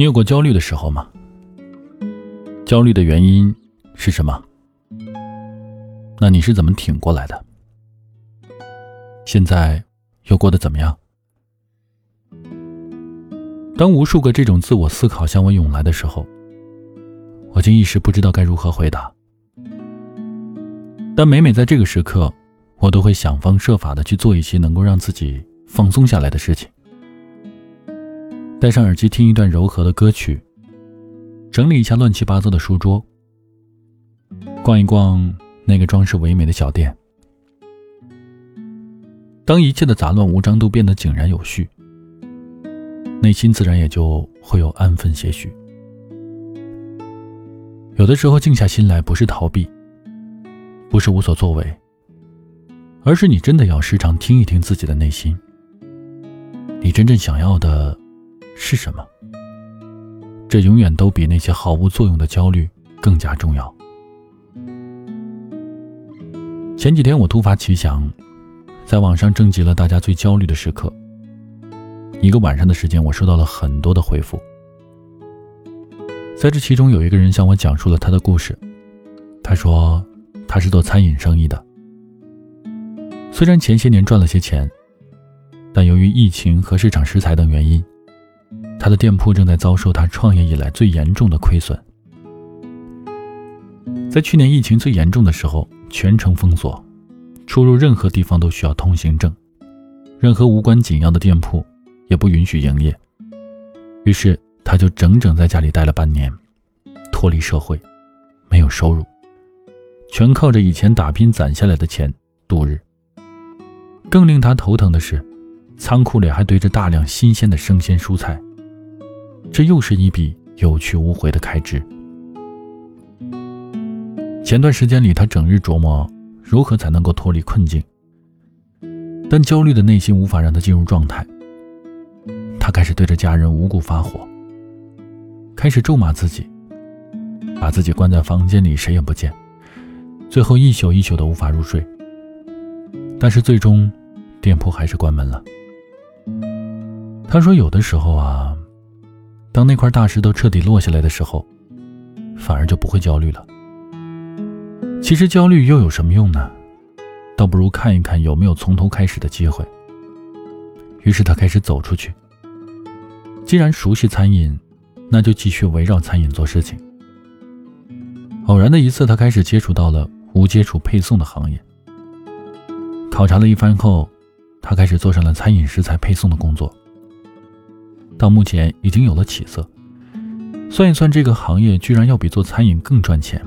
你有过焦虑的时候吗？焦虑的原因是什么？那你是怎么挺过来的？现在又过得怎么样？当无数个这种自我思考向我涌来的时候，我竟一时不知道该如何回答。但每每在这个时刻，我都会想方设法的去做一些能够让自己放松下来的事情。戴上耳机听一段柔和的歌曲，整理一下乱七八糟的书桌，逛一逛那个装饰唯美的小店。当一切的杂乱无章都变得井然有序，内心自然也就会有安分些许。有的时候静下心来，不是逃避，不是无所作为，而是你真的要时常听一听自己的内心，你真正想要的。是什么？这永远都比那些毫无作用的焦虑更加重要。前几天我突发奇想，在网上征集了大家最焦虑的时刻。一个晚上的时间，我收到了很多的回复。在这其中，有一个人向我讲述了他的故事。他说，他是做餐饮生意的，虽然前些年赚了些钱，但由于疫情和市场食材等原因。他的店铺正在遭受他创业以来最严重的亏损。在去年疫情最严重的时候，全城封锁，出入任何地方都需要通行证，任何无关紧要的店铺也不允许营业。于是，他就整整在家里待了半年，脱离社会，没有收入，全靠着以前打拼攒下来的钱度日。更令他头疼的是，仓库里还堆着大量新鲜的生鲜蔬菜。这又是一笔有去无回的开支。前段时间里，他整日琢磨如何才能够脱离困境，但焦虑的内心无法让他进入状态。他开始对着家人无故发火，开始咒骂自己，把自己关在房间里，谁也不见，最后一宿一宿的无法入睡。但是最终，店铺还是关门了。他说：“有的时候啊。”当那块大石头彻底落下来的时候，反而就不会焦虑了。其实焦虑又有什么用呢？倒不如看一看有没有从头开始的机会。于是他开始走出去。既然熟悉餐饮，那就继续围绕餐饮做事情。偶然的一次，他开始接触到了无接触配送的行业。考察了一番后，他开始做上了餐饮食材配送的工作。到目前已经有了起色，算一算，这个行业居然要比做餐饮更赚钱。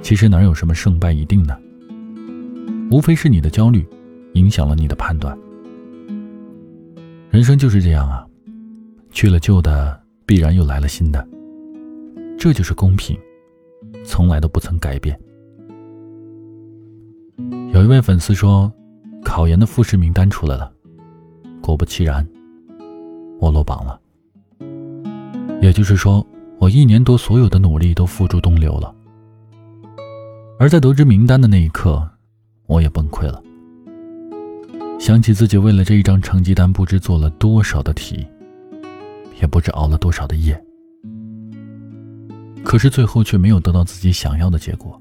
其实哪有什么胜败一定呢？无非是你的焦虑影响了你的判断。人生就是这样啊，去了旧的，必然又来了新的，这就是公平，从来都不曾改变。有一位粉丝说，考研的复试名单出来了，果不其然。我落榜了，也就是说，我一年多所有的努力都付诸东流了。而在得知名单的那一刻，我也崩溃了。想起自己为了这一张成绩单，不知做了多少的题，也不知熬了多少的夜，可是最后却没有得到自己想要的结果。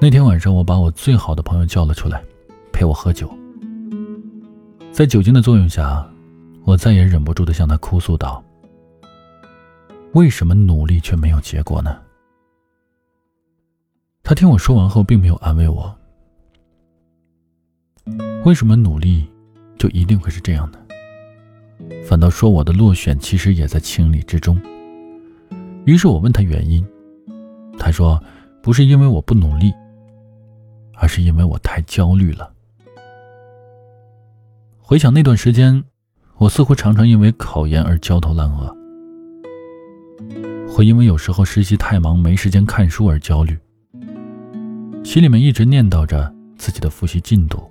那天晚上，我把我最好的朋友叫了出来，陪我喝酒。在酒精的作用下。我再也忍不住的向他哭诉道：“为什么努力却没有结果呢？”他听我说完后，并没有安慰我。为什么努力就一定会是这样的？反倒说我的落选其实也在情理之中。于是我问他原因，他说：“不是因为我不努力，而是因为我太焦虑了。”回想那段时间。我似乎常常因为考研而焦头烂额，会因为有时候实习太忙没时间看书而焦虑，心里面一直念叨着自己的复习进度，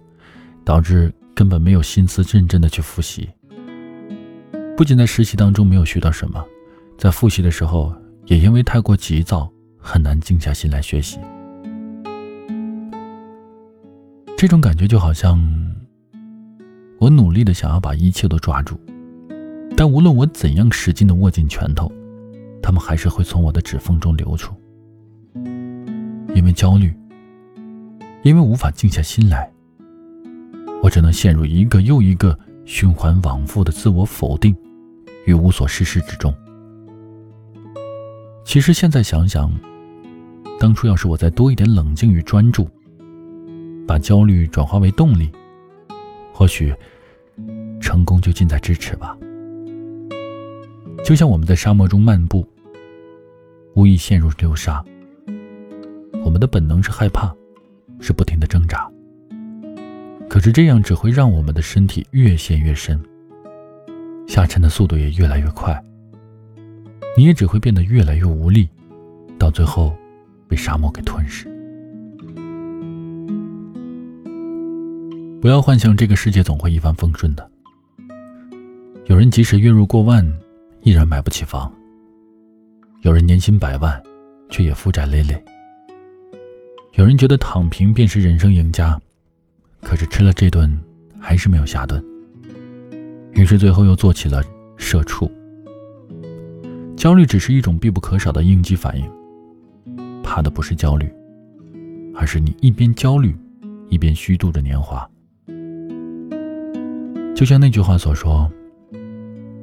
导致根本没有心思认真的去复习。不仅在实习当中没有学到什么，在复习的时候也因为太过急躁，很难静下心来学习。这种感觉就好像。我努力的想要把一切都抓住，但无论我怎样使劲的握紧拳头，它们还是会从我的指缝中流出。因为焦虑，因为无法静下心来，我只能陷入一个又一个循环往复的自我否定与无所事事之中。其实现在想想，当初要是我再多一点冷静与专注，把焦虑转化为动力，或许成功就近在咫尺吧。就像我们在沙漠中漫步，无意陷入流沙，我们的本能是害怕，是不停的挣扎。可是这样只会让我们的身体越陷越深，下沉的速度也越来越快。你也只会变得越来越无力，到最后被沙漠给吞噬。不要幻想这个世界总会一帆风顺的。有人即使月入过万，依然买不起房；有人年薪百万，却也负债累累；有人觉得躺平便是人生赢家，可是吃了这顿还是没有下顿，于是最后又做起了社畜。焦虑只是一种必不可少的应激反应，怕的不是焦虑，而是你一边焦虑，一边虚度着年华。就像那句话所说，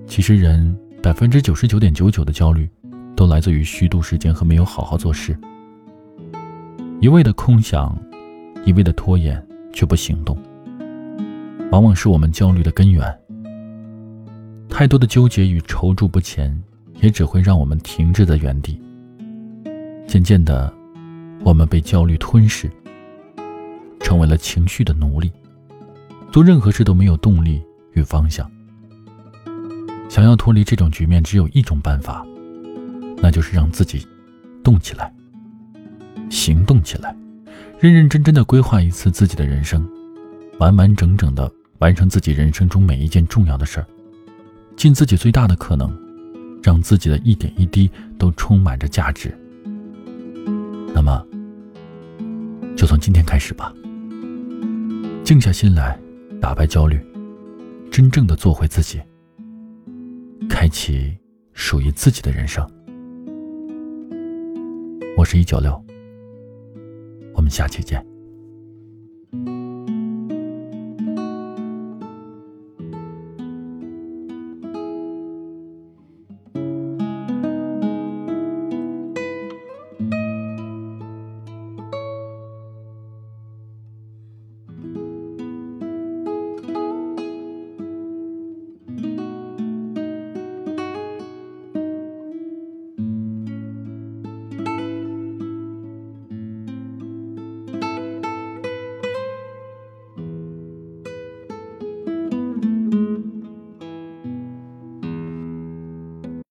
其实人百分之九十九点九九的焦虑，都来自于虚度时间和没有好好做事，一味的空想，一味的拖延却不行动，往往是我们焦虑的根源。太多的纠结与踌躇不前。也只会让我们停滞在原地。渐渐的，我们被焦虑吞噬，成为了情绪的奴隶，做任何事都没有动力与方向。想要脱离这种局面，只有一种办法，那就是让自己动起来，行动起来，认认真真的规划一次自己的人生，完完整整的完成自己人生中每一件重要的事儿，尽自己最大的可能。让自己的一点一滴都充满着价值。那么，就从今天开始吧。静下心来，打败焦虑，真正的做回自己，开启属于自己的人生。我是一九六，我们下期见。